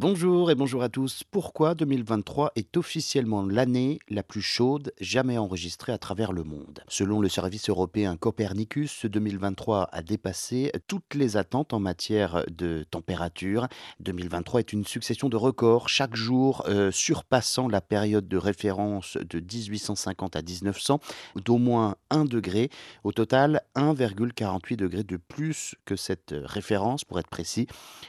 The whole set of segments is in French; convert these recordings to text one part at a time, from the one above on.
Bonjour et bonjour à tous. Pourquoi 2023 est officiellement l'année la plus chaude jamais enregistrée à travers le monde? Selon le service européen Copernicus, ce 2023 a dépassé toutes les attentes en matière de température. 2023 est une succession de records, chaque jour euh, surpassant la période de référence de 1850 à 1900 d'au moins 1 degré. Au total, 1,48 degré de plus que cette référence, pour être précis.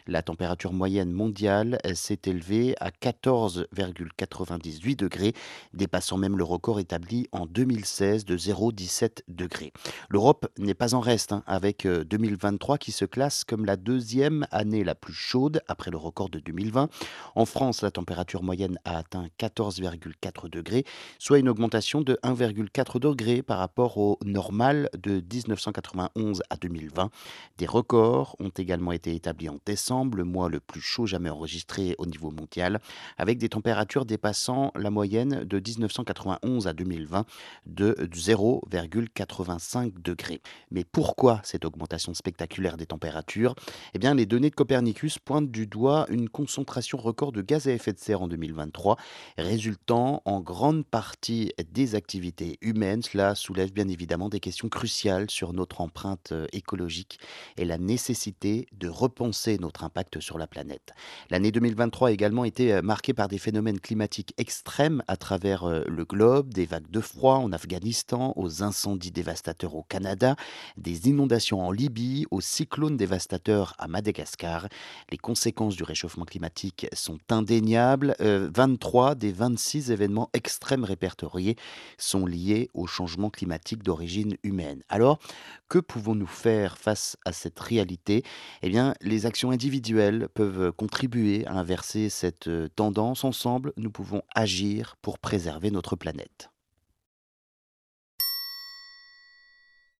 La température moyenne mondiale s'est élevée à 14,98 degrés, dépassant même le record établi en 2016 de 0,17 degrés. L'Europe n'est pas en reste, hein, avec 2023 qui se classe comme la deuxième année la plus chaude après le record de 2020. En France, la température moyenne a atteint 14,4 degrés, soit une augmentation de 1,4 degrés par rapport au normal de 1991 à 2020. Des records ont également été établis en décembre, le mois le plus chaud jamais enregistré au niveau mondial, avec des températures dépassant la moyenne de 1991 à 2020 de 0,85 degrés. Mais pourquoi cette augmentation spectaculaire des températures? Eh bien, les données de Copernicus pointent du doigt une concentration record de gaz à effet de serre en 2023, résultant en grande partie des activités humaines. Cela soulève bien évidemment des questions cruciales sur notre empreinte euh, écologique et la nécessité de repenser notre impact sur la planète. L'année 2023 a également été euh, marquée par des phénomènes climatiques extrêmes à travers euh, le globe, des vagues de froid en Afghanistan, aux incendies dévastateurs au Canada, des inondations en Libye, aux cyclones dévastateurs à Madagascar. Les conséquences du réchauffement climatique sont indéniables. 23 euh, des 26 événements extrêmes répertoriés sont liés au changement climatique d'origine humaine. Alors, que pouvons-nous faire face à cette réalité? Eh bien, les actions individuelles peuvent contribuer à inverser cette tendance. Ensemble, nous pouvons agir pour préserver notre planète.